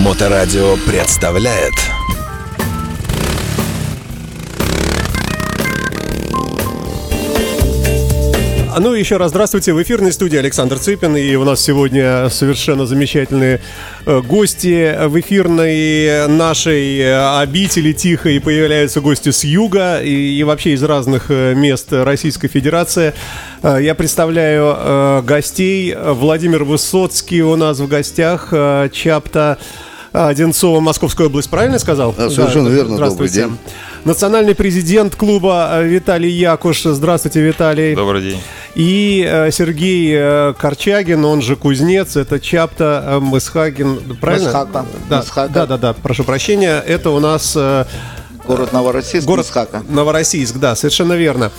Моторадио представляет Ну, еще раз здравствуйте. В эфирной студии Александр Цыпин. И у нас сегодня совершенно замечательные э, гости в эфирной нашей э, обители тихой. Появляются гости с юга и, и вообще из разных э, мест Российской Федерации. Я представляю гостей. Владимир Высоцкий у нас в гостях. Чапта Одинцова, Московская область, правильно сказал? Да, совершенно да, верно. Здравствуйте. Добрый день. Национальный президент клуба Виталий Якуш. Здравствуйте, Виталий. Добрый день. И э, Сергей Корчагин, он же кузнец, это Чапта Мысхагин, правильно? Мысхака. Да, Мысхака. да, да, да, прошу прощения. Это у нас Город Новороссийск, Город Мысхака. Новороссийск, да, совершенно верно.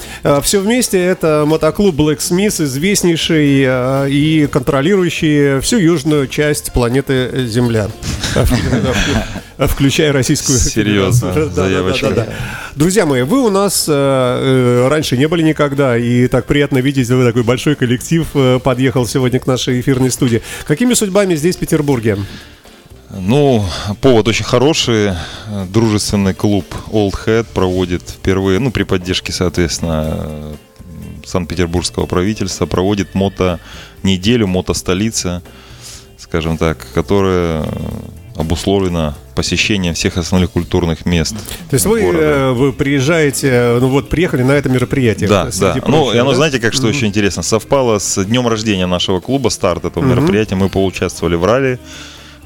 Все вместе это мотоклуб Black Smith, известнейший и контролирующий всю южную часть планеты Земля. Включая российскую Серьезно, заявочка. Да, да, да, Друзья мои, вы у нас э, э, раньше не были никогда, и так приятно видеть, вы такой большой коллектив э, подъехал сегодня к нашей эфирной студии. Какими судьбами здесь, в Петербурге? Ну, повод очень хороший. Дружественный клуб Old Head проводит впервые, ну, при поддержке, соответственно, Санкт-Петербургского правительства, проводит мото-неделю, мото-столица, скажем так, которая обусловлено посещением всех основных культурных мест. То есть вы, э, вы приезжаете, ну вот приехали на это мероприятие. Да, да. Прочего, ну, и оно, да? знаете, как что mm-hmm. еще интересно, совпало с днем рождения нашего клуба, старт этого mm-hmm. мероприятия. Мы поучаствовали в ралли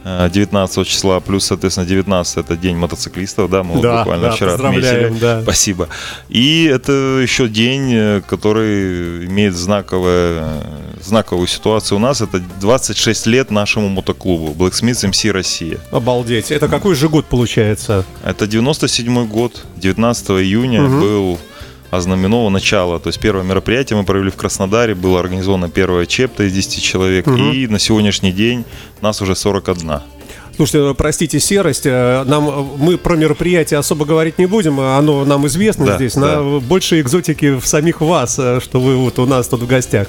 19 э, числа, плюс, соответственно, 19 это день мотоциклистов, да, мы да, буквально да, вчера отметили. Да. Спасибо. И это еще день, э, который имеет знаковое, знаковую ситуацию у нас. Это 26 лет нашему мотоклубу Blacksmith MC Россия. Обалдеть. Это какой же год получается? Это 97 год, 19 июня угу. был ознаменовано начало. То есть первое мероприятие мы провели в Краснодаре, было организовано первое ЧЕПТа из 10 человек, угу. и на сегодняшний день нас уже 41. Слушайте, простите серость, э, нам, мы про мероприятие особо говорить не будем, оно нам известно да, здесь, да. на больше экзотики в самих вас, э, что вы вот у нас тут в гостях.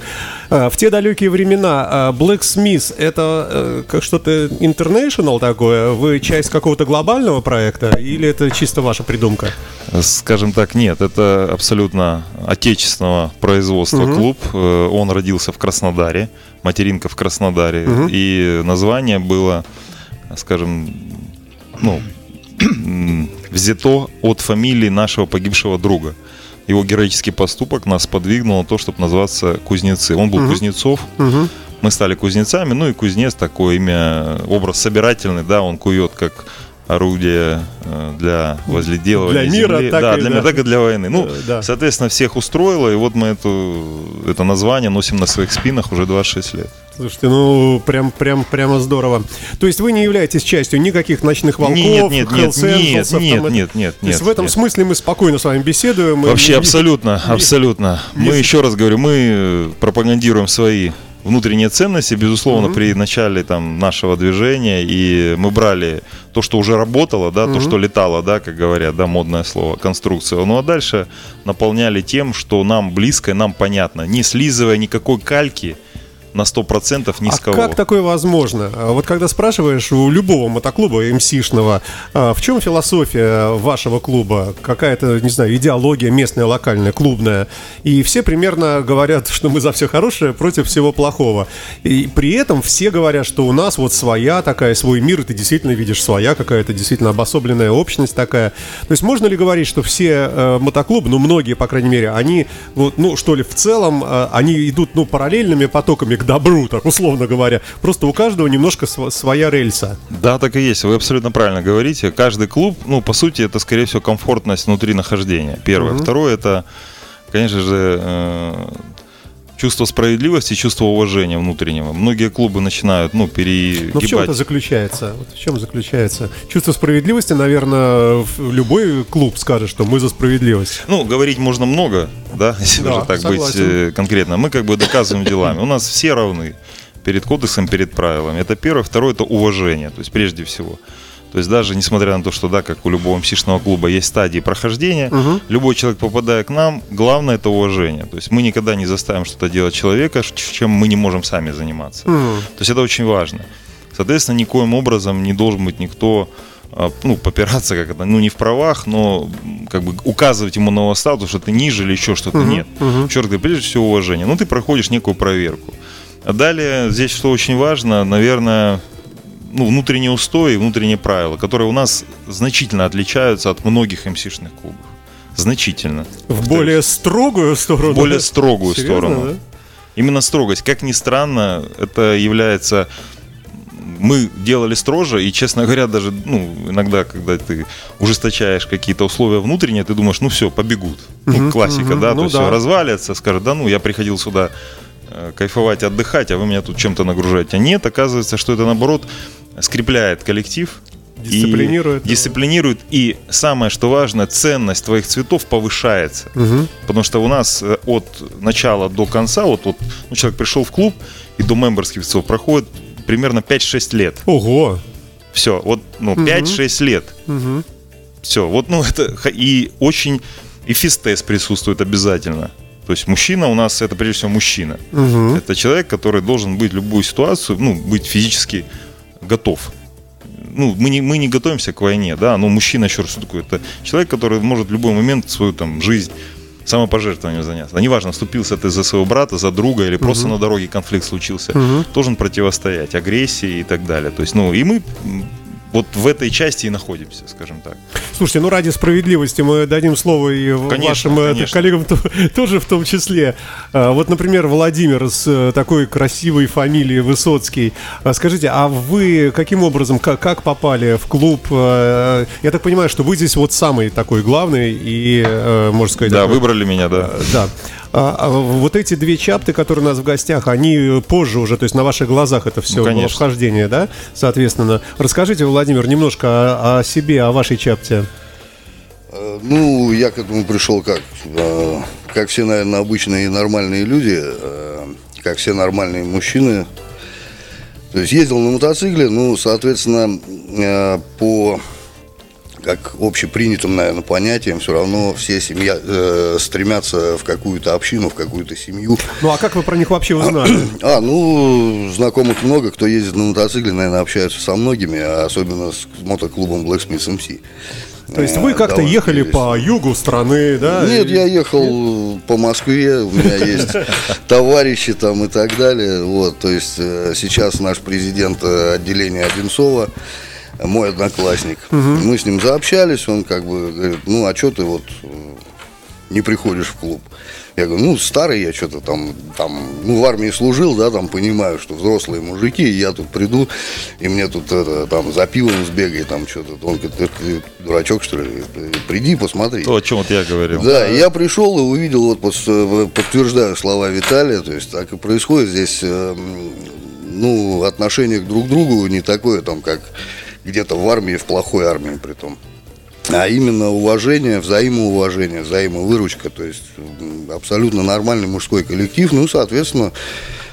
Э, в те далекие времена Black Smith это как что-то international такое? Вы часть какого-то глобального проекта или это чисто ваша придумка? Скажем так, нет, это абсолютно отечественного производства угу. клуб. Он родился в Краснодаре, материнка в Краснодаре, угу. и название было скажем, ну, взято от фамилии нашего погибшего друга. Его героический поступок нас подвигнул на то, чтобы назваться Кузнецы. Он был угу. Кузнецов. Угу. Мы стали кузнецами, ну и кузнец такое имя, образ собирательный, да, он кует как орудие э, для возледелывания для мира, земли. Так да, и, для да. мира, так и для войны. Ну, да. соответственно, всех устроило, и вот мы эту, это название носим на своих спинах уже 26 лет. Слушайте, ну прям, прям, прямо здорово. То есть вы не являетесь частью никаких ночных волков, нет, нет, нет, нет, нет, нет, нет, То есть в этом нет. смысле мы спокойно с вами беседуем. Вообще и, абсолютно, и, абсолютно. И, мы еще раз говорю, мы пропагандируем свои внутренние ценности, безусловно, mm-hmm. при начале там нашего движения, и мы брали то, что уже работало, да, mm-hmm. то, что летало, да, как говорят, да, модное слово, конструкция. Ну а дальше наполняли тем, что нам близко, нам понятно, не слизывая никакой кальки, на 100% ни с а как такое возможно? Вот когда спрашиваешь у любого мотоклуба МСишного, а в чем философия вашего клуба? Какая-то, не знаю, идеология местная, локальная, клубная? И все примерно говорят, что мы за все хорошее против всего плохого. И при этом все говорят, что у нас вот своя такая, свой мир, и ты действительно видишь своя какая-то действительно обособленная общность такая. То есть можно ли говорить, что все э, мотоклубы, ну многие, по крайней мере, они, вот, ну что ли, в целом, э, они идут, ну, параллельными потоками к добру, так условно говоря. Просто у каждого немножко своя рельса. Да, так и есть. Вы абсолютно правильно говорите. Каждый клуб, ну, по сути, это, скорее всего, комфортность внутри нахождения. Первое. Угу. Второе, это, конечно же, э, чувство справедливости, чувство уважения внутреннего. Многие клубы начинают, ну, перегибать. Но в чем это заключается? Вот в чем заключается? Чувство справедливости, наверное, любой клуб скажет, что мы за справедливость. Ну, говорить можно много, да, если да, уже так согласен. быть э, конкретно. Мы как бы доказываем делами. У нас все равны перед кодексом, перед правилами. Это первое. Второе – это уважение, то есть прежде всего. То есть даже несмотря на то, что да, как у любого МСИшного клуба есть стадии прохождения, угу. любой человек, попадая к нам, главное это уважение. То есть мы никогда не заставим что-то делать человека, чем мы не можем сами заниматься. Угу. То есть это очень важно. Соответственно, никоим образом не должен быть никто а, ну, попираться как это, ну, не в правах, но как бы указывать ему на статус, что ты ниже или еще что-то нет. Черт говорит, прежде всего уважение. Ну, ты проходишь некую проверку. А далее здесь что очень важно, наверное, ну, внутренние устои, внутренние правила, которые у нас значительно отличаются от многих МСишных клубов. Значительно. В более строгую сторону? В более строгую Серьезно, сторону. да? Именно строгость. Как ни странно, это является... Мы делали строже, и, честно говоря, даже, ну, иногда, когда ты ужесточаешь какие-то условия внутренние, ты думаешь, ну все, побегут. Ну, классика, мгм, да, ну то есть да. все развалится, скажет, да ну, я приходил сюда э, кайфовать, отдыхать, а вы меня тут чем-то нагружаете. А нет, оказывается, что это, наоборот, скрепляет коллектив. и Дисциплинирует. Дисциплинирует. И самое, что важно, ценность твоих цветов повышается. Потому что у нас э, от начала до конца, вот, вот ну, человек пришел в клуб, и до мемберских цветов проходит примерно 5-6 лет. Ого. Все, вот, ну, 5-6 лет. Все, вот, ну, это, и очень, и физтест присутствует обязательно. То есть мужчина у нас, это прежде всего мужчина. Это человек, который должен быть любую ситуацию, ну, быть физически готов. Ну, мы не, мы не готовимся к войне, да, но мужчина, еще раз, что такое? Это человек, который может в любой момент свою там жизнь самопожертвованием заняться. Да неважно, вступился ты за своего брата, за друга или просто на дороге конфликт случился, должен противостоять агрессии и так далее. То есть, ну, и мы вот в этой части и находимся, скажем так. Слушайте, ну ради справедливости мы дадим слово и Конечно, вашим э, конечно. коллегам то- тоже в том числе. А, Вот, например, Владимир с э, такой красивой фамилией Высоцкий. А Скажите, а вы каким образом, как, как попали в клуб? Э, Я так понимаю, что вы здесь вот самый такой главный и, э, можно сказать... Да, такой- выбрали меня, да. Да. А, а вот эти две чапты, которые у нас в гостях, они позже уже, то есть на ваших глазах это все Ну, было вхождение, да? Соответственно. Расскажите, Владимир, немножко о, о себе, о вашей чапте. Э, Ну, я к этому пришел как? Э, Как все, наверное, обычные нормальные люди, э, как все нормальные мужчины. То есть ездил на мотоцикле, ну, соответственно, по как общепринятым, наверное, понятиям, все равно все семья э, стремятся в какую-то общину, в какую-то семью. Ну, а как вы про них вообще узнали? А, ну, знакомых много, кто ездит на мотоцикле, наверное, общаются со многими, а особенно с мотоклубом Blacksmith MC. То есть вы Э, как-то довольно ехали интересно. по югу страны, да? Нет, И- я ехал по Москве, у меня есть товарищи там и так далее. Вот, то есть э, сейчас наш президент э, отделения Одинцова, мой одноклассник. Мы с ним заобщались, он как бы говорит, ну а что ты вот э, не приходишь в клуб? Я говорю, ну, старый я что-то там, там, ну, в армии служил, да, там, понимаю, что взрослые мужики, и я тут приду, и мне тут, это, там, за пивом сбегай, там, что-то. Он говорит, ты, ты дурачок, что ли? Приди, посмотри. То, о чем вот я говорил. Да, и я пришел и увидел, вот э, подтверждаю слова Виталия, то есть так и происходит здесь, э, м, ну, отношение к друг другу не такое, там, как где-то в армии, в плохой армии при том. А именно уважение, взаимоуважение, взаимовыручка, то есть абсолютно нормальный мужской коллектив, ну, соответственно,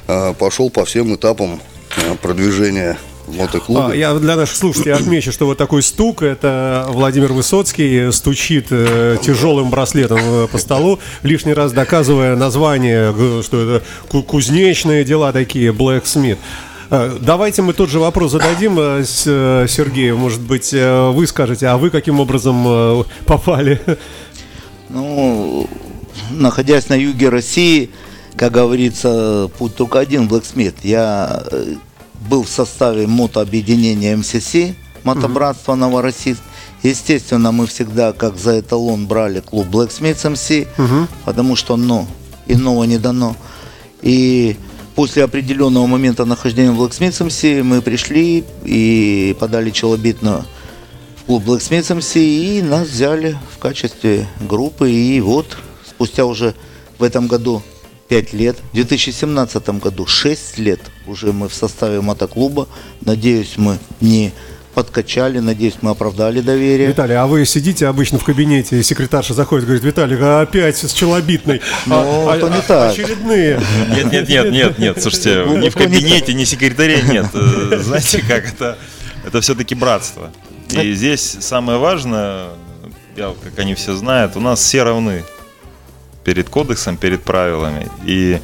э, пошел по всем этапам э, продвижения мотоклуба. А, я для наших слушателей отмечу, что вот такой стук, это Владимир Высоцкий стучит э, тяжелым браслетом э, по столу, лишний раз доказывая название, что это ку- кузнечные дела такие, Blacksmith. Э, Давайте мы тот же вопрос зададим э, э, Сергею. Может быть, э, вы скажете, а вы каким образом попали? Ну, находясь на юге России, как говорится, путь только один, Blacksmith. Я был в составе мотообъединения МСС, мотобратства Новороссийск. Естественно, мы всегда как за эталон брали клуб Blacksmith МС, потому что, ну, иного не дано. И после определенного момента нахождения в МС мы пришли и подали челобитную в клуб MC, и нас взяли в качестве группы. И вот спустя уже в этом году 5 лет, в 2017 году 6 лет уже мы в составе мотоклуба. Надеюсь, мы не подкачали, надеюсь, мы оправдали доверие. Виталий, а вы сидите обычно в кабинете, и секретарша заходит, говорит, Виталий, а опять с челобитной. Ну, А- то не а- так. Очередные. Нет, нет, нет, нет, нет, слушайте, Ну, ни в то не кабинете, ни секретаря нет. Э, Знаете, как это? Это все-таки братство. И здесь самое важное, я, как они все знают, у нас все равны перед кодексом, перед правилами. И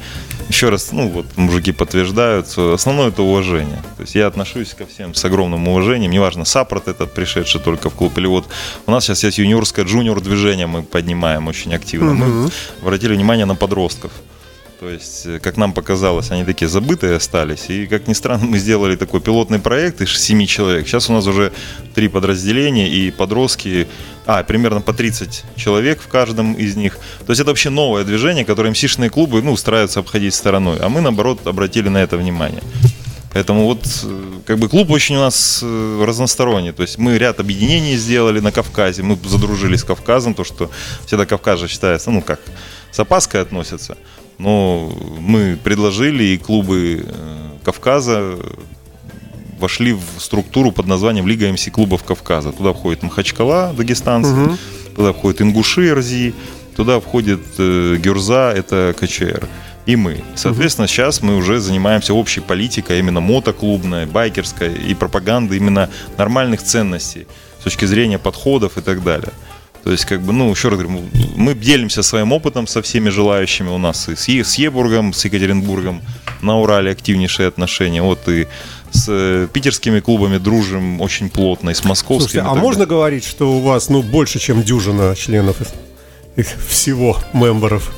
еще раз, ну вот мужики подтверждают, основное это уважение. То есть я отношусь ко всем с огромным уважением, неважно, саппорт этот пришедший только в клуб, или вот у нас сейчас есть юниорское джуниор движение, мы поднимаем очень активно. Мы обратили внимание на подростков. То есть, э, как нам показалось, они такие забытые остались. И, как ни странно, мы сделали такой пилотный проект из семи человек. Сейчас у нас уже три подразделения и подростки, а, примерно по 30 человек в каждом из них. То есть, это вообще новое движение, которое МСИшные клубы, ну, стараются обходить стороной. А мы, наоборот, обратили на это внимание. Поэтому вот э, как бы клуб очень у нас э, разносторонний. То есть мы ряд объединений сделали на Кавказе. Мы задружились с Кавказом, то что всегда Кавказ же считается, ну как, с опаской относятся. Но мы предложили, и клубы э, Кавказа вошли в структуру под названием Лига МС клубов Кавказа. Туда входит Махачкала, дагестанцы, угу. туда входит Ингуши, РЗИ, туда входит э, Гюрза, это КЧР и мы. Соответственно, угу. сейчас мы уже занимаемся общей политикой, именно мотоклубной, байкерской и пропагандой именно нормальных ценностей с точки зрения подходов и так далее. То есть, как бы, ну, еще раз говорю, мы делимся своим опытом со всеми желающими у нас и с, е, с Ебургом, с Екатеринбургом на Урале активнейшие отношения. Вот и с э, питерскими клубами дружим очень плотно, и с московскими. Слушайте, а можно далее. говорить, что у вас, ну, больше, чем дюжина членов всего мемберов?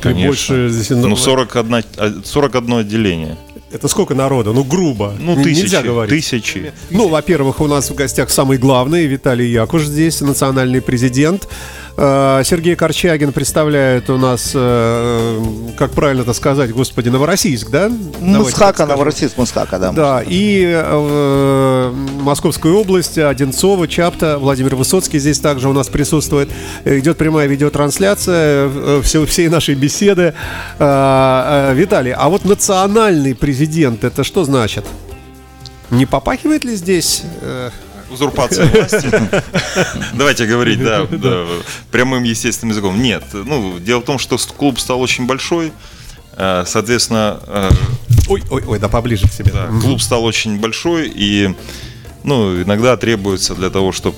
Конечно. больше здесь... Ну, 41, 41 отделение. Это сколько народа? Ну, грубо. Ну, тысячи. Нельзя говорить. Тысячи. Ну, во-первых, у нас в гостях самый главный Виталий Якуш здесь, национальный президент. Э, Сергей Корчагин представляет у нас, э, как правильно это сказать, господи, Новороссийск, да? Мусхака, Новороссийск, Мусхака, да. Да, и э, Московская область, Одинцова, Чапта, Владимир Высоцкий здесь также у нас присутствует. Идет прямая видеотрансляция все, всей нашей беседы. Виталий, а вот национальный президент, это что значит? Не попахивает ли здесь узурпация власти. Давайте говорить, да, прямым естественным языком. Нет, ну, дело в том, что клуб стал очень большой, э, соответственно... Э, ой, ой, ой, да поближе к себе. Да, клуб стал очень большой, и ну, иногда требуется для того, чтобы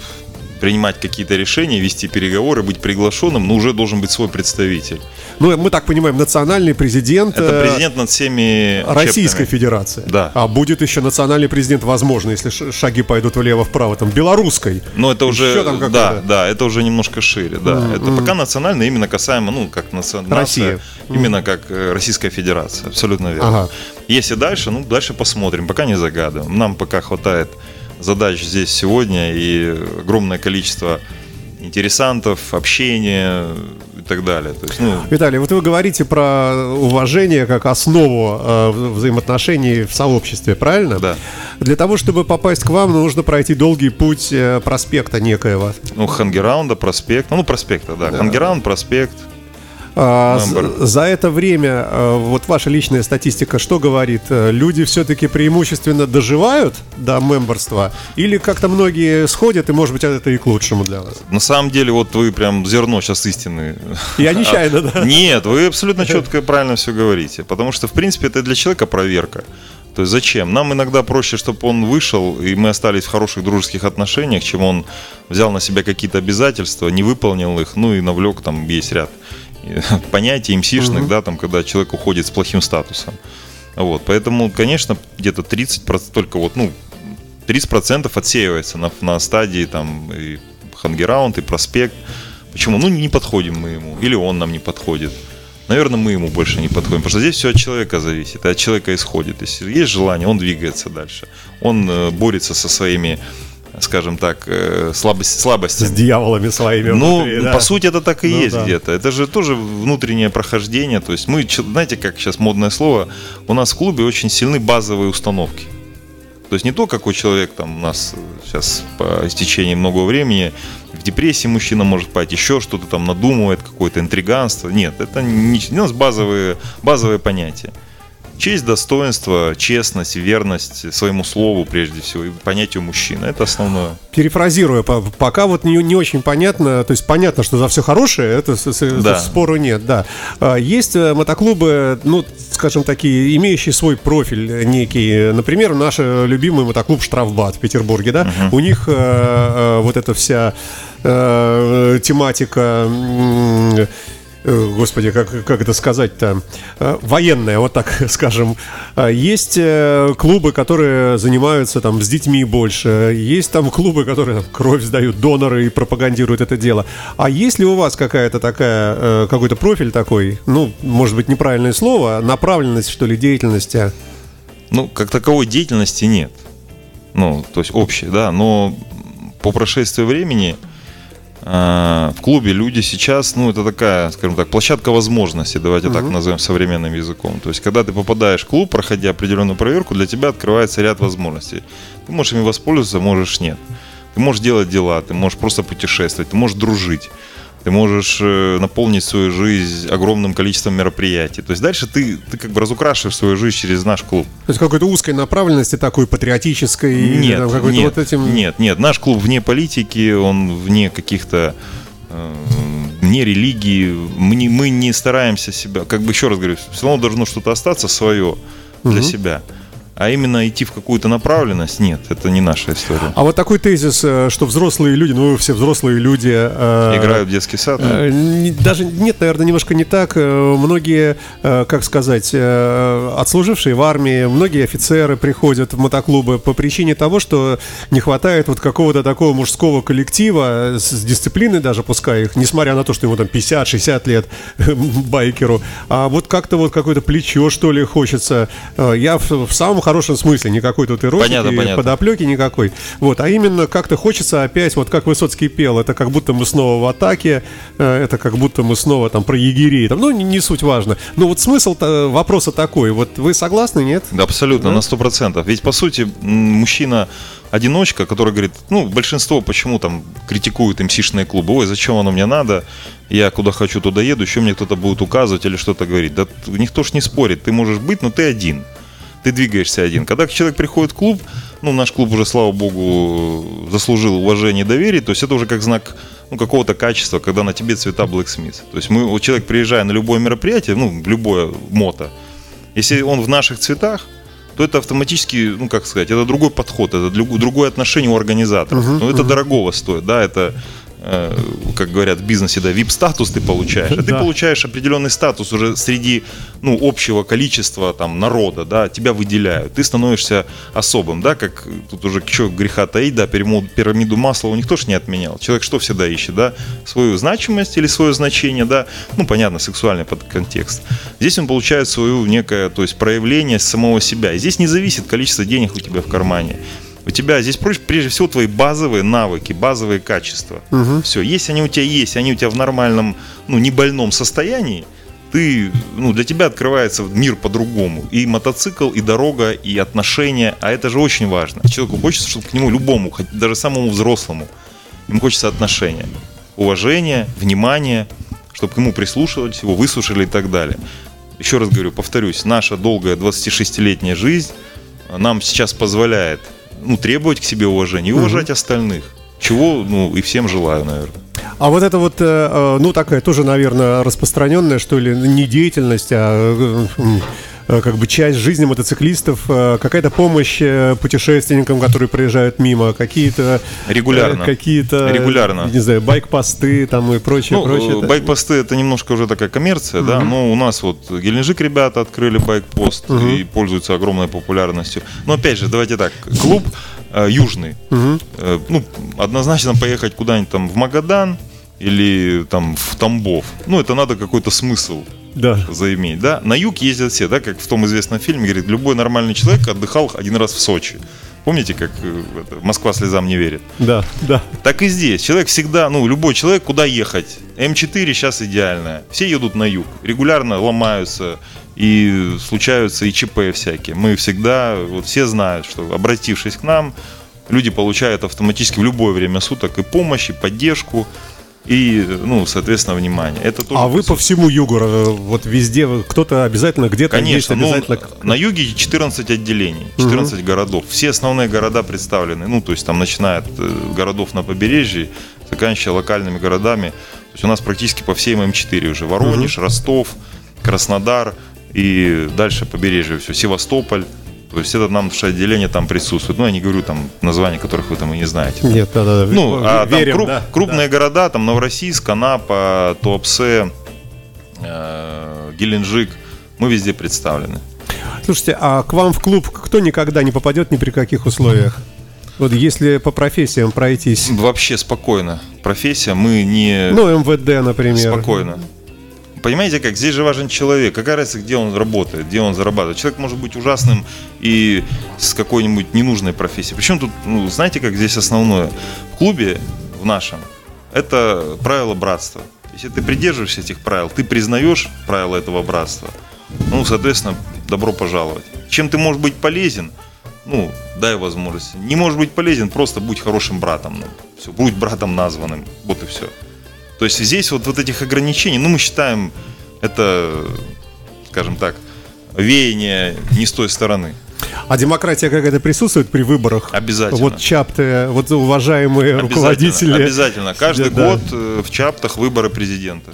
принимать какие-то решения, вести переговоры, быть приглашенным, но уже должен быть свой представитель. Ну, мы так понимаем, национальный президент... Это э, президент над всеми Российской чептами. Федерации. Да. А будет еще национальный президент, возможно, если шаги пойдут влево-вправо, там, белорусской. Но это уже... Там да, да, это уже немножко шире, да. Mm-hmm. Это пока национально именно касаемо, ну, как нация, Россия. Именно как э, Российская Федерация, абсолютно верно. Ага. Если дальше, ну, дальше посмотрим, пока не загадываем. Нам пока хватает задач здесь сегодня и огромное количество интересантов, общения и так далее. То есть, ну... Виталий, вот вы говорите про уважение как основу э, взаимоотношений в сообществе, правильно? Да. Для того, чтобы попасть к вам, нужно пройти долгий путь э, проспекта некоего. Ну, Хангераунда, проспект, ну, проспекта, да. да. Хангераунд, проспект, а, за это время, а, вот ваша личная статистика что говорит? Э, люди все-таки преимущественно доживают до мемберства? Или как-то многие сходят, и, может быть, это и к лучшему для вас? На самом деле, вот вы прям зерно сейчас истины. Я нечаянно, да? Нет, вы абсолютно четко и правильно все говорите. Потому что, в принципе, это для человека проверка. То есть зачем? Нам иногда проще, чтобы он вышел, и мы остались в хороших дружеских отношениях, чем он взял на себя какие-то обязательства, не выполнил их, ну и навлек, там есть ряд понятий МСишных, угу. да, там, когда человек уходит с плохим статусом. Вот, поэтому, конечно, где-то 30%, только вот, ну, 30% отсеивается на, на стадии там и хангераунд, и проспект. Почему? Ну, не подходим мы ему, или он нам не подходит. Наверное, мы ему больше не подходим, потому что здесь все от человека зависит, от человека исходит. Если есть желание, он двигается дальше. Он э, борется со своими скажем так, э, слабость, слабостями. С дьяволами своими. Ну, внутри, да? по сути, это так и ну, есть да. где-то. Это же тоже внутреннее прохождение. То есть мы, знаете, как сейчас модное слово, у нас в клубе очень сильны базовые установки. То есть не то, какой человек там у нас сейчас по истечении много времени в депрессии мужчина может пойти, еще что-то там надумывает, какое-то интриганство. Нет, это не, у нас базовые, базовые понятия. Честь, достоинство, честность, верность своему слову, прежде всего, и понятию мужчины. Это основное. Перефразируя, пока вот не, не очень понятно, то есть понятно, что за все хорошее, это да. спору нет, да. А, есть э, мотоклубы, ну, скажем такие, имеющие свой профиль некий. Например, наш любимый мотоклуб «Штрафбат» в Петербурге, да. Угу. У них э, э, вот эта вся э, тематика э, господи, как, как это сказать-то, э, военная, вот так скажем. А Есть э, клубы, которые занимаются там с детьми больше, есть там клубы, которые там, кровь сдают, доноры и пропагандируют это дело. А есть ли у вас какая-то такая, э, какой-то профиль такой, ну, может быть, неправильное слово, направленность, что ли, деятельности? Ну, как таковой деятельности нет. Ну, то есть общей, да, но по прошествии времени э, в клубе люди сейчас, ну, это такая, скажем так, площадка возможностей, давайте так назовем современным языком. То есть, когда ты попадаешь в клуб, проходя определенную проверку, для тебя открывается ряд возможностей. Ты можешь ими воспользоваться, можешь нет. Ты можешь делать дела, ты можешь просто путешествовать, ты можешь дружить. Ты можешь э, наполнить свою жизнь огромным количеством мероприятий. То есть дальше ты, ты как бы разукрашиваешь свою жизнь через наш клуб. То есть какой-то узкой направленности, такой патриотической, или Нет, там нет, вот этим... нет, нет. Наш клуб вне политики, он вне каких-то э, вне религии. Мы не, мы не стараемся себя, как бы еще раз говорю, все равно должно что-то остаться свое для себя. А именно идти в какую-то направленность, нет, это не наша история. А вот такой тезис, э, что взрослые люди, ну все взрослые люди... э, Играют в детский сад. э, Даже нет, наверное, немножко не так. Многие, как сказать, отслужившие в армии, многие офицеры приходят в мотоклубы по причине того, что не хватает вот какого-то такого мужского коллектива с дисциплиной даже, пускай их, несмотря на то, что ему там 50-60 лет байкеру, а вот как-то вот какое-то плечо, что ли, хочется. Я в, в самом хорошем смысле, никакой тут эротики, Понятно, понятно. подоплеки никакой. Вот, а именно как-то хочется опять, вот как Высоцкий пел, это как будто мы снова в атаке, э, это как будто мы снова там про егерей, там, ну, не, не суть важно. Но вот смысл вопроса такой, вот вы согласны, нет? Да, абсолютно, на сто процентов. Ведь, по сути, мужчина одиночка, который говорит, ну, большинство почему там критикуют МСишные клубы, ой, зачем оно мне надо, я куда хочу, туда еду, еще мне кто-то будет указывать или что-то говорить. Да никто ж не спорит, ты можешь быть, но ты один. Ты двигаешься один. Когда человек приходит в клуб, ну, наш клуб уже, слава богу, заслужил уважение и доверие, то есть это уже как знак ну, какого-то качества, когда на тебе цвета Black Smith. То есть мы, человек, приезжая на любое мероприятие, ну, любое мото, если он в наших цветах, то это автоматически, ну как сказать, это другой подход, это друг- другое отношение у организаторов. Ну это дорогого стоит, да, это как говорят в бизнесе, да, VIP-статус ты получаешь, а ты Да. получаешь определенный статус уже среди, ну, общего количества там народа, да, тебя выделяют, ты становишься особым, да, как тут уже что греха таить, да, пирамиду, масла никто ж не отменял. Человек что всегда ищет, да, свою значимость или свое значение, да, ну, понятно, сексуальный подконтекст. Здесь он получает свою некое, то есть проявление самого себя. И здесь не зависит количество денег у тебя в кармане. У тебя здесь прежде всего твои базовые навыки, базовые качества. Все, если они у тебя есть, они у тебя в нормальном, ну, не больном состоянии, ты, ну, для тебя открывается мир по-другому. И мотоцикл, и дорога, и отношения, а это же очень важно. Человеку хочется, чтобы к нему любому, даже самому взрослому, ему хочется отношения. Уважения, внимания, чтобы к нему прислушивались, его выслушали и так далее. Еще раз говорю, повторюсь, наша долгая 26-летняя жизнь нам сейчас позволяет ну, требовать к себе уважения и уважать остальных. Чего, ну, и всем желаю, наверное. А вот это вот, э, э, ну, такая тоже, наверное, распространенная, что ли, не деятельность, а э, как бы часть жизни мотоциклистов, э, какая-то помощь э, путешественникам, которые проезжают мимо, какие-то... э, Регулярно. Какие-то... Регулярно. Не знаю, байк-посты там и прочее, Ну, прочее. э, байк-посты это немножко уже такая коммерция, да, но у нас вот Геленджик ребята открыли байк-пост и пользуются огромной популярностью. Но опять же, давайте так, клуб э, южный, Э, ну, однозначно поехать куда-нибудь там в Магадан или там в Тамбов, ну, это надо какой-то смысл Да. заиметь, да. На юг ездят все, да, как в том известном фильме, говорит, любой нормальный человек отдыхал один раз в Сочи. Помните, как э, это, Москва слезам не верит? Да, да. Так и здесь. Человек всегда, ну, любой человек, куда ехать? М4 сейчас идеальная. Все едут на юг. Регулярно ломаются и случаются и ЧП всякие. Мы всегда, вот все знают, что обратившись к нам, люди получают автоматически в любое время суток и помощь, и поддержку, и, ну, соответственно, внимание. Это тоже А вы по всему югу, э, вот везде, кто-то обязательно где-то есть, Конечно, ну, обязательно... на юге 14 отделений, 14 городов. Все основные города представлены, ну, то есть там начиная от э, городов на побережье, заканчивая локальными городами. То есть у нас практически по всей М4 уже. Воронеж, Ростов, Краснодар и дальше побережье все, Севастополь. То есть это нам наше отделение там присутствует. Ну, я не говорю там названия, которых вы там и не знаете. Нет, да, да, да. Ну, а там верим, круп- да, крупные города, там Новороссийск, Анапа, Туапсе, э, Геленджик. Мы везде представлены. Слушайте, а к вам в клуб кто никогда не попадет ни при каких условиях? Вот если по профессиям пройтись. Вообще спокойно. Профессия, мы не... Ну, МВД, например. Спокойно. Понимаете как? Здесь же важен человек. Какая разница, где он работает, где он зарабатывает. Человек может быть ужасным и с какой-нибудь ненужной профессией. Причем тут, ну, знаете, как здесь основное? В клубе, в нашем, это правило братства. Если ты придерживаешься этих правил, ты признаешь правила этого братства, ну, соответственно, добро пожаловать. Чем ты можешь быть полезен, ну, дай возможность. Не можешь быть полезен, просто будь хорошим братом. Ну, все, будь братом названным. Вот и все. То есть здесь вот, вот этих ограничений, ну, мы считаем, это, скажем так, веяние не с той стороны. А демократия какая-то присутствует при выборах? Обязательно. Вот чапты, вот уважаемые Обязательно, руководители. Обязательно. Каждый да. год э, в Чаптах выборы президента.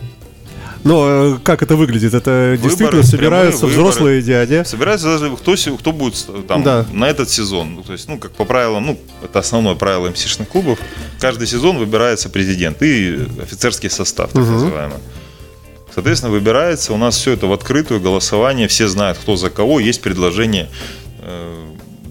Но э, как это выглядит? Это действительно собираются выборы. взрослые дяди. Собирается даже кто, кто будет с- там Да. на этот сезон. Ну, То есть, ну, как по правилам, ну, это основное правило МСИшных клубов. Каждый сезон выбирается президент и офицерский состав, так называемый. Соответственно, выбирается. У нас все это в открытую, голосование, все знают, кто за кого, есть предложение.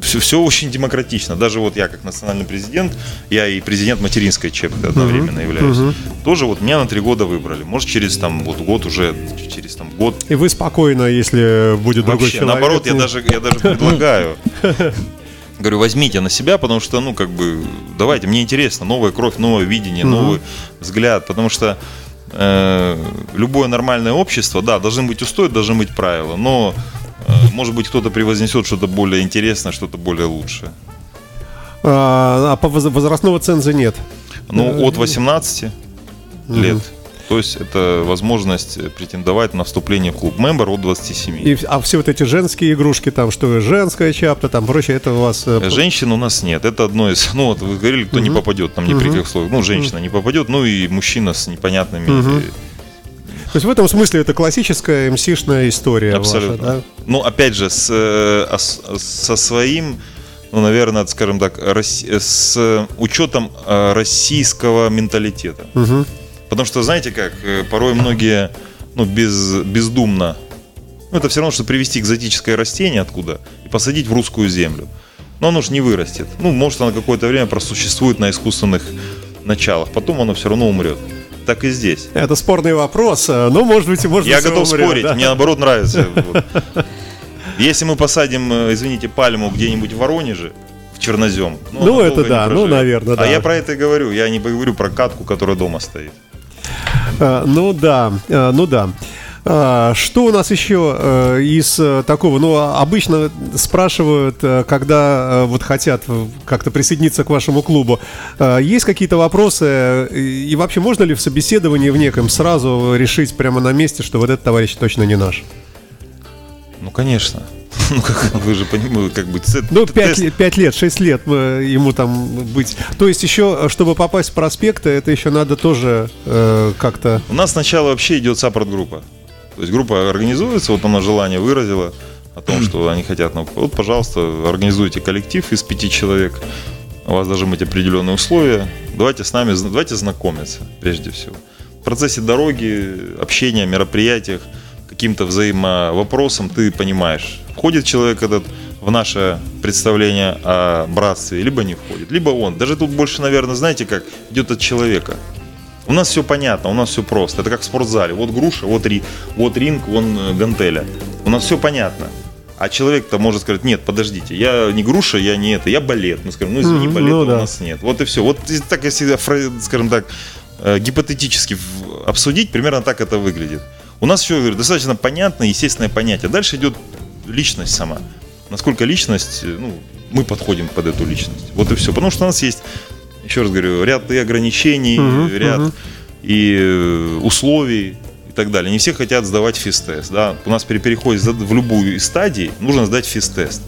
Все, все очень демократично. Даже вот я, как национальный президент, я и президент материнской ЧЕПТы одновременно являюсь. Тоже вот меня на три года выбрали. Может, через там вот год уже, через там год И вы спокойно, если будет другой Вообще, человек. наоборот, я даже, я даже предлагаю. Говорю, возьмите на себя, потому что, ну, как бы, давайте, мне интересно, новая кровь, новое видение, новый взгляд, потому что э, любое нормальное общество, да, должны быть устои, должны быть правила, но, может быть, кто-то превознесет что-то более интересное, что-то более лучшее. А, а по воз- возрастного ценза нет. Ну, от 18 лет. То есть это возможность претендовать на вступление в клуб. Мембер от 27. И, а все вот эти женские игрушки, там, что женская чапта, там, прочее, это у вас... э, Женщин у нас нет. Это одно из. Ну, вот вы говорили, кто не попадет, там ни при каких условиях. Ну, женщина не попадет, ну и мужчина с непонятными. э, То есть в этом смысле это классическая МСишная история Абсолютно. ваша, да? Ну, опять же, с, э, со своим, ну, наверное, скажем так, рос- э, с учетом э, российского менталитета. Потому что, знаете как, порой многие, ну, без, бездумно, ну, это все равно, что привезти экзотическое растение откуда и посадить в русскую землю. Но оно же не вырастет. Ну, может, оно какое-то время просуществует на искусственных началах. Потом оно все равно умрет. Так и здесь. Это спорный вопрос, э, но, может быть, и может Я готов умрет, спорить, да. мне наоборот нравится. Если мы посадим, э, извините, пальму где-нибудь в Воронеже, в чернозем. Ну, она это да, ну, наверное, да. А я про это и говорю. Я не говорю про катку, которая дома стоит. Э, Ну да, ну да. А, Что у нас еще э, из э, такого? Ну, а- обычно спрашивают, э, когда вот хотят как-то присоединиться к вашему клубу. Есть какие-то вопросы? И вообще можно ли в собеседовании в неком сразу решить прямо на месте, что вот этот товарищ точно не наш? Ну, конечно. Ну, как вы же понимаете, как бы... Ну, т- 5, тест- лет, пять лет, 6 лет ему там быть. То есть еще, чтобы попасть в проспекты, это еще надо тоже э, как-то... У нас сначала вообще идет саппорт-группа. То есть группа организуется, вот она желание выразила о том, что они хотят. ну, Вот, пожалуйста, организуйте коллектив из пяти человек. У вас должны быть определенные условия. Давайте с нами, давайте знакомиться прежде всего. В процессе дороги, общения, мероприятиях, каким-то взаимовопросам ты понимаешь, входит человек этот в наше представление о братстве, либо не входит, либо он. Даже тут больше, наверное, знаете как, идет от человека. У нас все понятно, у нас все просто. Это как в спортзале. Вот груша, вот, ри, вот ринг, вон э, гантеля. У нас все понятно. А человек-то может сказать, нет, подождите, я не груша, я не это, я балет. Мы скажем, ну извини, балета ну у да. нас нет. Вот и все. Вот так, если, скажем так, э, гипотетически обсудить, примерно так это выглядит. У нас все достаточно понятное, естественное понятие. Дальше идет личность сама. Насколько личность, э, ну, мы подходим под эту личность. Вот и все. Потому что у нас есть, еще раз говорю, ряд и ограничений, Мгм, ряд мгм. и э, условий и так далее. Не все хотят сдавать физтест. Да? У нас при переходе в любую из стадий нужно сдать физтест.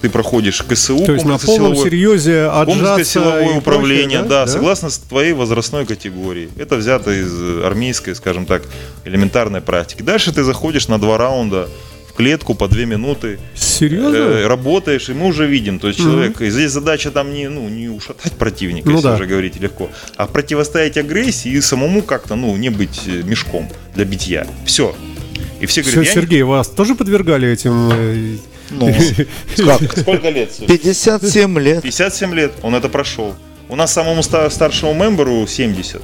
Ты проходишь КСУ, То есть на полном силовой- серьезе отжаться силовое управление, прочее, да, согласно с твоей возрастной категории. Это взято из армейской, скажем так, элементарной практики. Дальше ты заходишь на два раунда в клетку по две минуты, Серьезно? э, работаешь, и мы уже видим, то есть человек, и здесь задача там не, ну, не ушатать противника, Ну если да. уже говорить легко, а противостоять агрессии и самому как-то, ну, не быть э, мешком для битья. Все. И все говорят, не- Сергей, вас тоже подвергали этим? э, Ну, как? Сколько лет? Сергей? 57 лет. 57 лет, он это прошел. У нас самому ста- старшему мемберу 70. и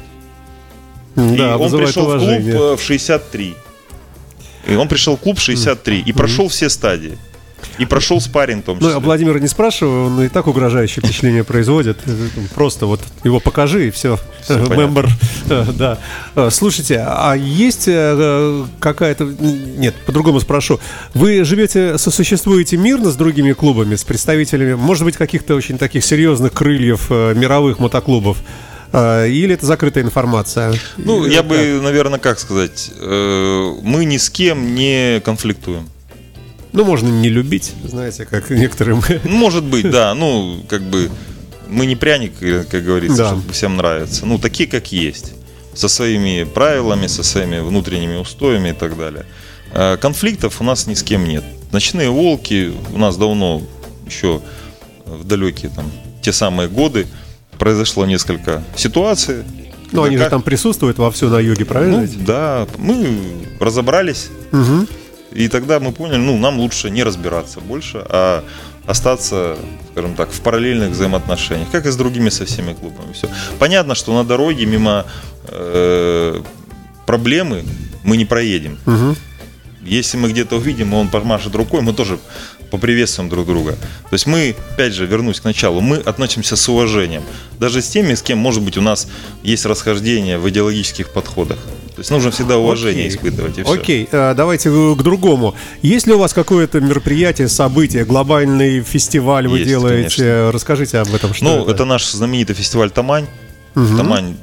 Да, он вызывает пришел в клуб уважение. э, в 63. И он пришел в клуб в 63 и прошел все стадии. И прошел спарринг в том Ну, числе. а Владимира не спрашиваю, он и так угрожающее впечатление производит. Просто вот его покажи и все. понятно. Мембер, э, да. Э, Слушайте, а есть э, какая-то... Нет, по-другому спрошу. Вы живете, сосуществуете мирно с другими клубами, с представителями, может быть, каких-то очень таких серьезных крыльев мировых мотоклубов? Э, Или это закрытая информация? Ну, Или я как? бы, наверное, как сказать, э, мы ни с кем не конфликтуем. Ну, можно не любить, знаете, как некоторые мы. Ну, Может быть, да, ну, как бы, мы не пряник, как говорится, Да. чтобы всем нравится. Ну, такие, как есть. Со своими правилами, со своими внутренними устоями и так далее. Э, Конфликтов у нас ни с кем нет. Ночные волки у нас давно, еще в далекие там, те самые годы, произошло несколько ситуаций. Ну, они же там присутствуют вовсю на юге, правильно? Ну, да, мы разобрались, Мгм. и тогда мы поняли, ну, нам лучше не разбираться больше, а остаться, скажем так, в параллельных взаимоотношениях, как и с другими со всеми клубами. Все. Понятно, что на дороге мимо э, проблемы мы не проедем. Мгм. Если мы где-то увидим, и он помашет рукой, мы тоже поприветствуем друг друга. То есть мы, опять же, вернусь к началу, мы относимся с уважением. Даже с теми, с кем, может быть, у нас есть расхождение в идеологических подходах. То есть нужно всегда уважение Окей. испытывать. И всё. Окей, э, давайте к другому. Есть ли у вас какое-то мероприятие, событие, глобальный фестиваль вы Есть, делаете? конечно. Расскажите об этом. Что Ну, это? наш знаменитый фестиваль Тамань. Тамань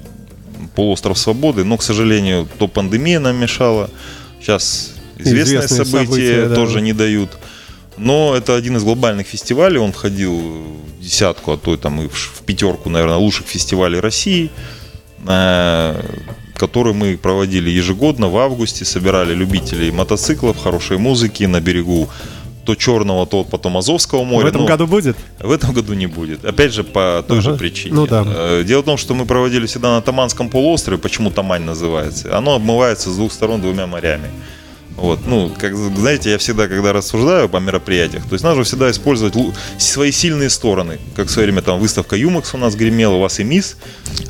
полуостров свободы, но, к сожалению, то пандемия нам мешала. Сейчас известные, Известные события, события, да. тоже не дают. Но это один из глобальных фестивалей, он входил в десятку, а то и там и в в пятерку, наверное, лучших фестивалей России, э, который мы проводили ежегодно в августе, собирали любителей мотоциклов, хорошей музыки на берегу то Черного, то потом Азовского В моря. этом Ну, году будет? в этом году не будет. Опять же, по той Ага. же причине. Ну да. Э, Дело в том, что мы проводили всегда на Таманском полуострове, почему Тамань называется. Оно обмывается с двух сторон двумя морями. Вот, ну, как знаете, я всегда, когда рассуждаю по мероприятиях, то есть нужно всегда использовать свои сильные стороны. Как в свое время там выставка Юмакс у нас гремела, у вас и МИС,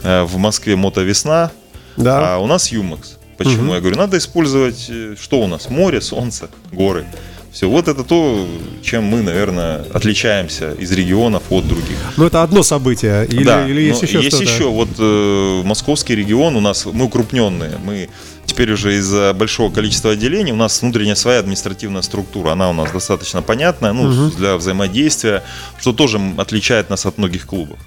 э, в Москве Мотовесна, Да. а у нас Юмакс. Почему? Я говорю, надо использовать, э, что у нас? Море, солнце, горы. Все, вот это то, чем мы, наверное, отличаемся из регионов от других. Ну, это одно событие. Или, да, или есть но еще есть что-то? еще. Вот э, московский регион у нас, мы укрупненные. Мы теперь уже из-за большого количества отделений, у нас внутренняя своя административная структура. Она у нас достаточно понятная, ну, для взаимодействия, что тоже отличает нас от многих клубов.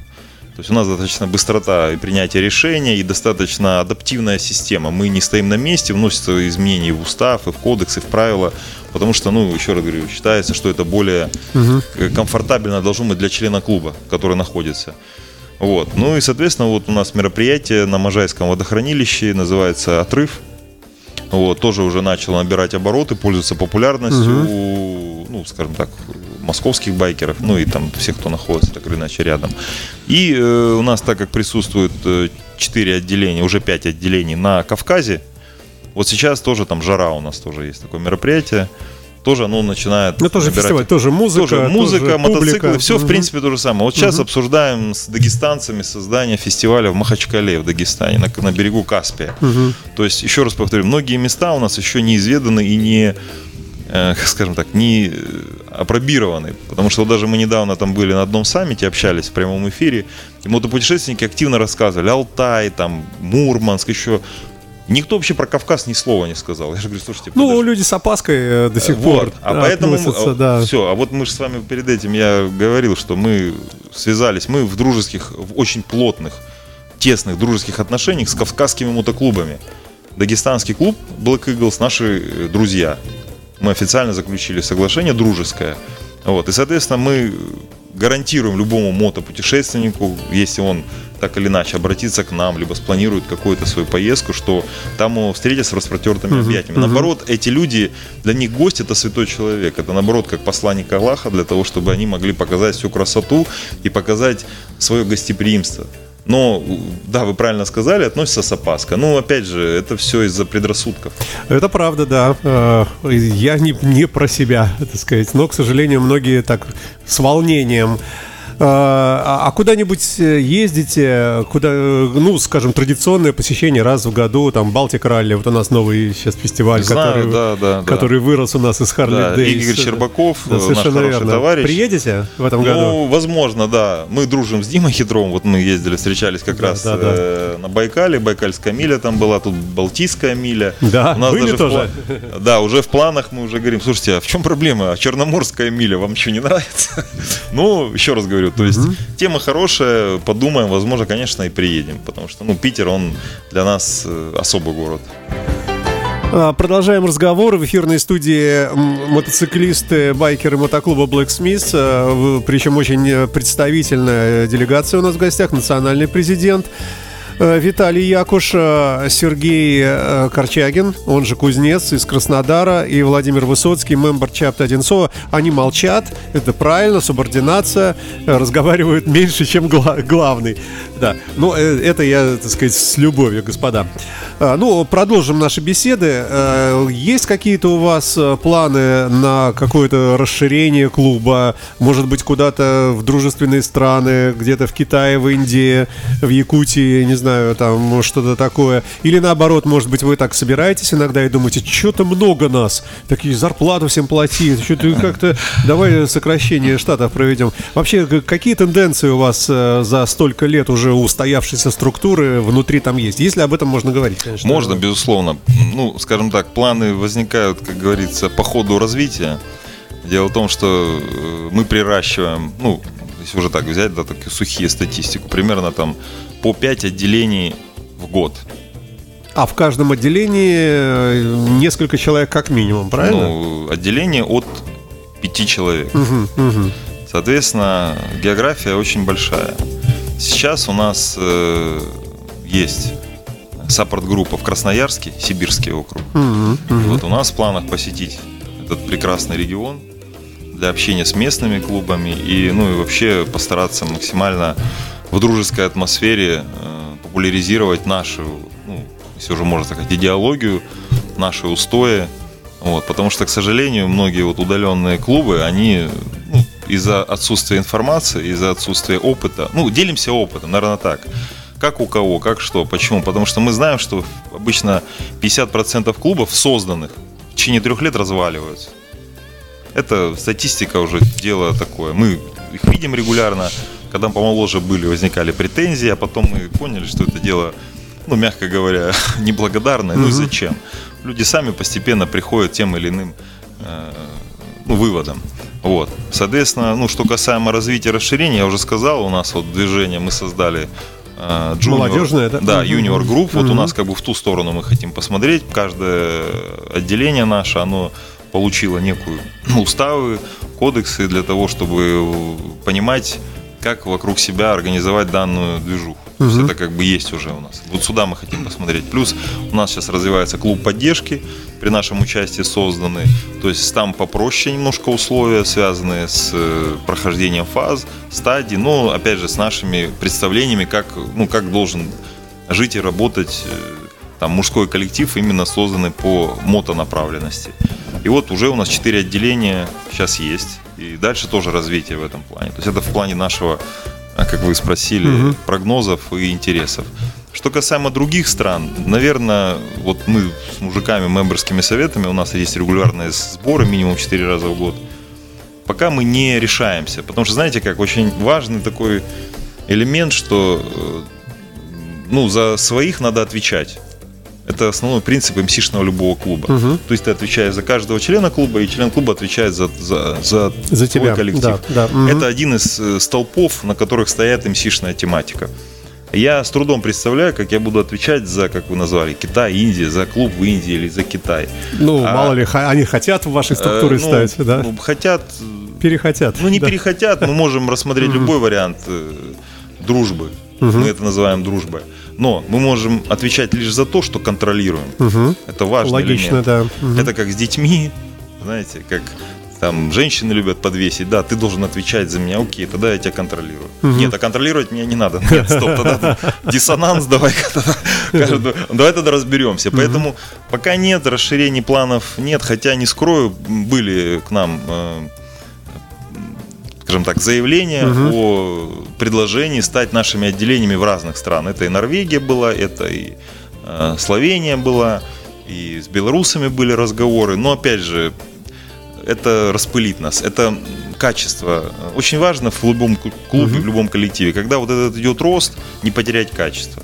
То есть у нас достаточно быстрота и принятия решения, и достаточно адаптивная система. Мы не стоим на месте, вносятся изменения в устав, и в кодекс, и в правила, потому что, ну, еще раз говорю, считается, что это более э, комфортабельно должно быть для члена клуба, который находится. Вот. Ну и, соответственно, вот у нас мероприятие на Можайском водохранилище называется «Отрыв». Вот, тоже уже начал набирать обороты, пользуется популярностью у, ну, скажем так, московских байкеров, ну и там всех, кто находится так или иначе рядом. И э, у нас, так как присутствует э, 4 отделения, уже 5 отделений на Кавказе, вот сейчас тоже там жара у нас тоже есть такое мероприятие, тоже оно начинает Ну, тоже набирать фестиваль, тоже музыка. тоже музыка, тоже мотоциклы, публика. все в принципе то же самое. Вот сейчас обсуждаем с дагестанцами создание фестиваля в Махачкале в Дагестане, на, на берегу Каспия. То есть, еще раз повторю, многие места у нас еще не изведаны и не, э, скажем так, не э, опробированы. Потому что даже мы недавно там были на одном саммите, общались в прямом эфире, и мотопутешественники активно рассказывали Алтай, там, Мурманск, еще Никто вообще про Кавказ ни слова не сказал. Я же говорю, слушайте, Ну, подожди. люди с опаской э, до сих Вот, пор а поэтому да. все, а вот мы же с вами перед этим я говорил, что мы связались, мы в дружеских, в очень плотных, тесных дружеских отношениях с кавказскими мотоклубами. Дагестанский клуб Black Eagles наши э, друзья. Мы официально заключили соглашение дружеское. Вот, и, соответственно, мы гарантируем любому мотопутешественнику, если он так или иначе обратится к нам, либо спланирует какую-то свою поездку, что там его встретят с распротертыми объятиями. Наоборот, эти люди, для них гость это святой человек. Это наоборот как посланник Аллаха для того, чтобы они могли показать всю красоту и показать свое гостеприимство Но, да, вы правильно сказали, относится с опаской. Ну, опять же, это все из-за предрассудков. Это правда, да. Э, Я не, не про себя, так сказать. Но, к сожалению, многие так с волнением а, а куда-нибудь э, ездите, куда, э, ну, скажем, традиционное посещение раз в году, там, Балтик Ралли, вот у нас новый сейчас фестиваль, Знаю, который, да, да, который вырос у нас из Харли Да, Дейс. Игорь Щербаков, Да, наш совершенно хороший верно. товарищ. Приедете в этом Ну, году? возможно, да. Мы дружим с Димой Хитровым. Вот мы ездили, встречались как Да, раз да, да. э, на Байкале. Байкальская миля там была, тут Балтийская миля. Да, У нас были даже тоже? пла- Да, уже в планах мы уже говорим, слушайте, а в чем проблема? А Черноморская миля вам что, не нравится? Ну, еще раз говорю, то есть тема хорошая, подумаем, возможно, конечно, и приедем. Потому что, ну, Питер, он для нас э, особый город. А, Продолжаем разговор. В эфирной студии мотоциклисты, байкеры мотоклуба Black Smith. а, в- Причем очень э, представительная делегация у нас в гостях. Национальный президент э, Виталий Якуш, э, Сергей э, Корчагин, он же Кузнец из Краснодара, и Владимир Высоцкий, мембер Чапта Одинцова. Они молчат, это правильно, субординация, э, разговаривают меньше, чем гла- главный. Да, ну э, это я, так сказать, с любовью, господа. А, Ну, продолжим наши беседы. Э, Есть какие-то у вас э, планы на какое-то расширение клуба? Может быть, куда-то в дружественные страны, где-то в Китае, в Индии, в Якутии, не знаю, там что-то такое? Или наоборот, может быть, вы так собираетесь иногда и думаете, что-то много нас, такие зарплату всем платить, что-то как-то давай сокращение штатов проведем. Вообще, какие тенденции у вас э, за столько лет уже устоявшейся структуры внутри там есть? Если об этом можно говорить, конечно. Можно, безусловно. Ну, скажем так, планы возникают, как говорится, по ходу развития. Дело в том, что э, мы приращиваем, ну, если уже так взять, да, такие сухие статистику, примерно там по 5 отделений в год. А в каждом отделении э, несколько человек как минимум, правильно? Ну, отделение от 5 человек. Мгм, мгм. Соответственно, география очень большая. Сейчас у нас э, есть саппорт-группа в Красноярске, Сибирский округ. И мгм. вот у нас в планах посетить этот прекрасный регион для общения с местными клубами и, ну, и вообще постараться максимально в дружеской атмосфере э, популяризировать нашу, ну, если уже можно сказать, идеологию, наши устои. Вот, потому что, к сожалению, многие вот удаленные клубы, они ну, из-за отсутствия информации, из-за отсутствия опыта, ну, делимся опытом, наверное, так. Как у кого, как что, почему? Потому что мы знаем, что обычно 50% клубов созданных в течение трех лет разваливаются. Это статистика уже дело такое. Мы их видим регулярно. Когда помоложе были, возникали претензии, а потом мы поняли, что это дело, ну, мягко говоря, неблагодарное. Ну и зачем? Люди сами постепенно приходят тем или иным э, ну, выводам. Вот. Соответственно, ну, что касаемо развития расширения, я уже сказал, у нас вот движение мы создали э, junior- Молодежное, да? Да, юниор групп. Вот у нас как бы в ту сторону мы хотим посмотреть. Каждое отделение наше, оно получило некую ну, уставы, кодексы для того, чтобы понимать, как вокруг себя организовать данную движуху. То есть это как бы есть уже у нас. Вот сюда мы хотим посмотреть. Плюс у нас сейчас развивается клуб поддержки, при нашем участии созданный. То есть там попроще немножко условия, связанные с э, прохождением фаз, стадий, но опять же с нашими представлениями, как, ну, как должен жить и работать э, там мужской коллектив, именно созданный по мотонаправленности. И вот уже у нас четыре отделения сейчас есть. И дальше тоже развитие в этом плане. То есть это в плане нашего, как вы спросили, прогнозов и интересов. Что касаемо других стран, наверное, вот мы с мужиками, мемберскими советами, у нас есть регулярные сборы, минимум 4 раза в год. Пока мы не решаемся. Потому что, знаете, как очень важный такой элемент, что э, ну, за своих надо отвечать. Это основной принцип МСишного любого клуба. То есть ты отвечаешь за каждого члена клуба, и член клуба отвечает за, за, за, За твой тебя, коллектив. да, да, мгм. Это один из э, столпов, на которых стоят МСишная тематика. Я с трудом представляю, как я буду отвечать за, как вы назвали, Китай, Индия, за клуб в Индии или за Китай. Ну, А- мало ли, они хотят в вашей структуре Э, ну, ставить, да? ну, хотят, э, Перехотят. ну, не да. перехотят, мы можем рассмотреть любой вариант э, дружбы. Мы это называем дружбой. Но мы можем отвечать лишь за то, что контролируем. Это важный Логично, элемент. да. Мгм. Это как с детьми, знаете, как там женщины любят подвесить, да, ты должен отвечать за меня, окей, тогда я тебя контролирую. Нет, а контролировать меня не надо. Нет, стоп, тогда диссонанс давай давай тогда разберемся. Поэтому пока нет, расширений планов нет, хотя не скрою, были к нам э, скажем так, заявления угу. о предложении стать нашими отделениями в разных странах. Это и Норвегия была, это и э, Словения была, и с белорусами были разговоры. Но опять же, это распылит нас, это качество. Очень важно в любом клубе, угу. в любом коллективе, когда вот этот идет рост, не потерять качество.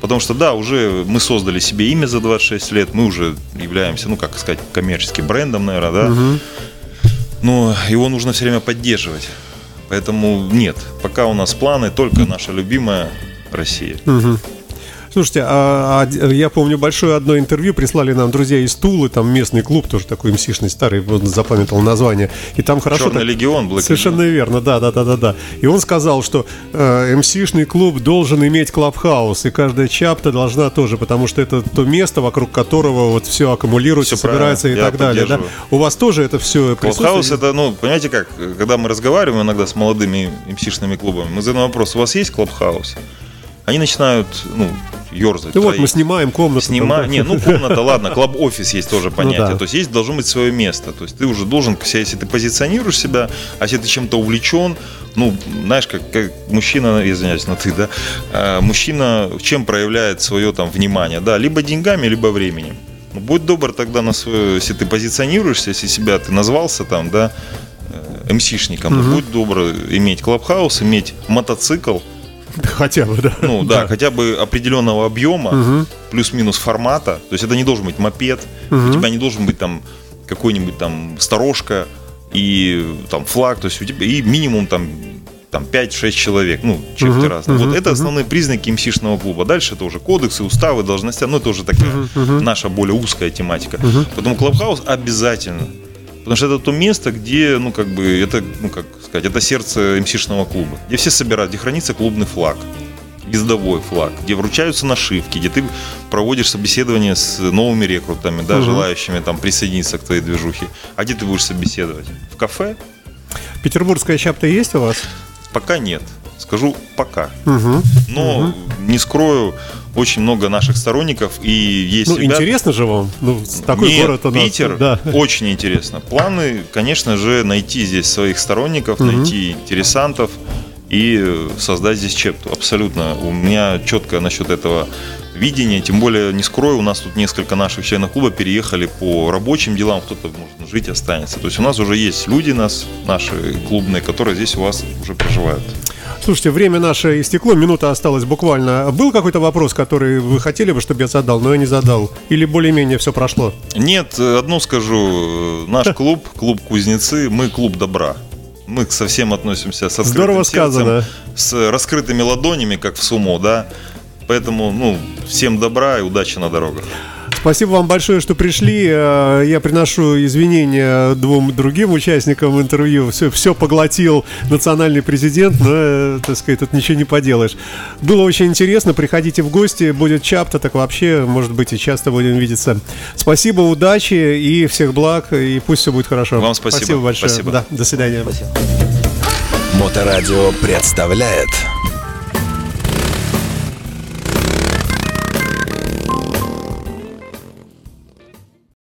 Потому что, да, уже мы создали себе имя за 26 лет, мы уже являемся, ну, как сказать, коммерческим брендом, наверное, да. Угу. Но его нужно все время поддерживать. Поэтому нет, пока у нас планы только наша любимая Россия. Угу. Слушайте, а, а я помню большое одно интервью прислали нам друзья из Тулы, там местный клуб тоже такой МСишный старый, вот запамятовал название, и там хорошо. Черный так... легион, Black Совершенно Legion. верно, да, да, да, да, да. И он сказал, что э, MC-шный клуб должен иметь clubhouse, и каждая chapter должна тоже, потому что это то место, вокруг которого вот все аккумулируется, все собирается и так далее. Да? У вас тоже это все Clubhouse это, ну, понимаете как, когда мы разговариваем иногда с молодыми MC-шными клубами, мы задаем вопрос, у вас есть clubhouse? Они начинают, ну, ерзать. Ну вот мы снимаем комнату. Снимаем. Не, ну комната, ладно, club office есть тоже ну понятие. Ну, да. То есть есть должно быть свое место. То есть ты уже должен, если ты позиционируешь себя, а если ты чем-то увлечен, ну, знаешь, как, как мужчина, извиняюсь, на ты, да, э, мужчина чем проявляет свое там внимание, да, либо деньгами, либо временем. Ну, будь добр тогда на свое, если ты позиционируешься, если себя ты назвался там, да, э, МСишником, угу. будь добр иметь клабхаус, иметь мотоцикл, Хотя бы, да. Ну да, да. хотя бы определенного объема, угу. плюс-минус формата. То есть это не должен быть мопед, угу. у тебя не должен быть там какой-нибудь там сторожка и там флаг, то есть у тебя и минимум там там 5-6 человек, ну, черти uh-huh, разные. Uh-huh, вот это uh-huh. основные признаки МСишного клуба. Дальше это уже кодексы, уставы, должности, ну, это уже такая uh-huh, uh-huh. наша более узкая тематика. Uh-huh. Поэтому Клабхаус обязательно. Потому что это то место, где, ну, как бы, это, ну, как сказать, это сердце МСишного клуба, где все собирают, где хранится клубный флаг, ездовой флаг, где вручаются нашивки, где ты проводишь собеседование с новыми рекрутами, да, угу. желающими там присоединиться к твоей движухе. А где ты будешь собеседовать? В кафе? Петербургская чапта есть у вас? Пока нет. Скажу пока. Угу. Но угу. не скрою, очень много наших сторонников и есть. Ну ребят... интересно же вам, ну такой Нет, город у нас. Питер, да. очень интересно. Планы, конечно же, найти здесь своих сторонников, угу. найти интересантов и создать здесь чепту. Абсолютно. У меня четко насчет этого видение. Тем более, не скрою, у нас тут несколько наших членов клуба переехали по рабочим делам, кто-то, может, жить останется. То есть у нас уже есть люди, нас, наши клубные, которые здесь у вас уже проживают. Слушайте, время наше истекло, минута осталась буквально. Был какой-то вопрос, который вы хотели бы, чтобы я задал, но я не задал? Или более-менее все прошло? Нет, одну скажу. Наш клуб, клуб Кузнецы, мы клуб добра. Мы совсем относимся с открытым Здорово сердцем, сказано. с раскрытыми ладонями, как в сумо, да. Поэтому, ну, всем добра и удачи на дорогах. Спасибо вам большое, что пришли. Э, я приношу извинения двум другим участникам интервью. Все, все поглотил национальный президент, но, э, так сказать, тут ничего не поделаешь. Было очень интересно. Приходите в гости. Будет чапта, так вообще, может быть, и часто будем видеться. Спасибо, удачи и всех благ. И пусть все будет хорошо. Вам спасибо. Спасибо большое. Спасибо. Да, до свидания. Спасибо. Моторадио представляет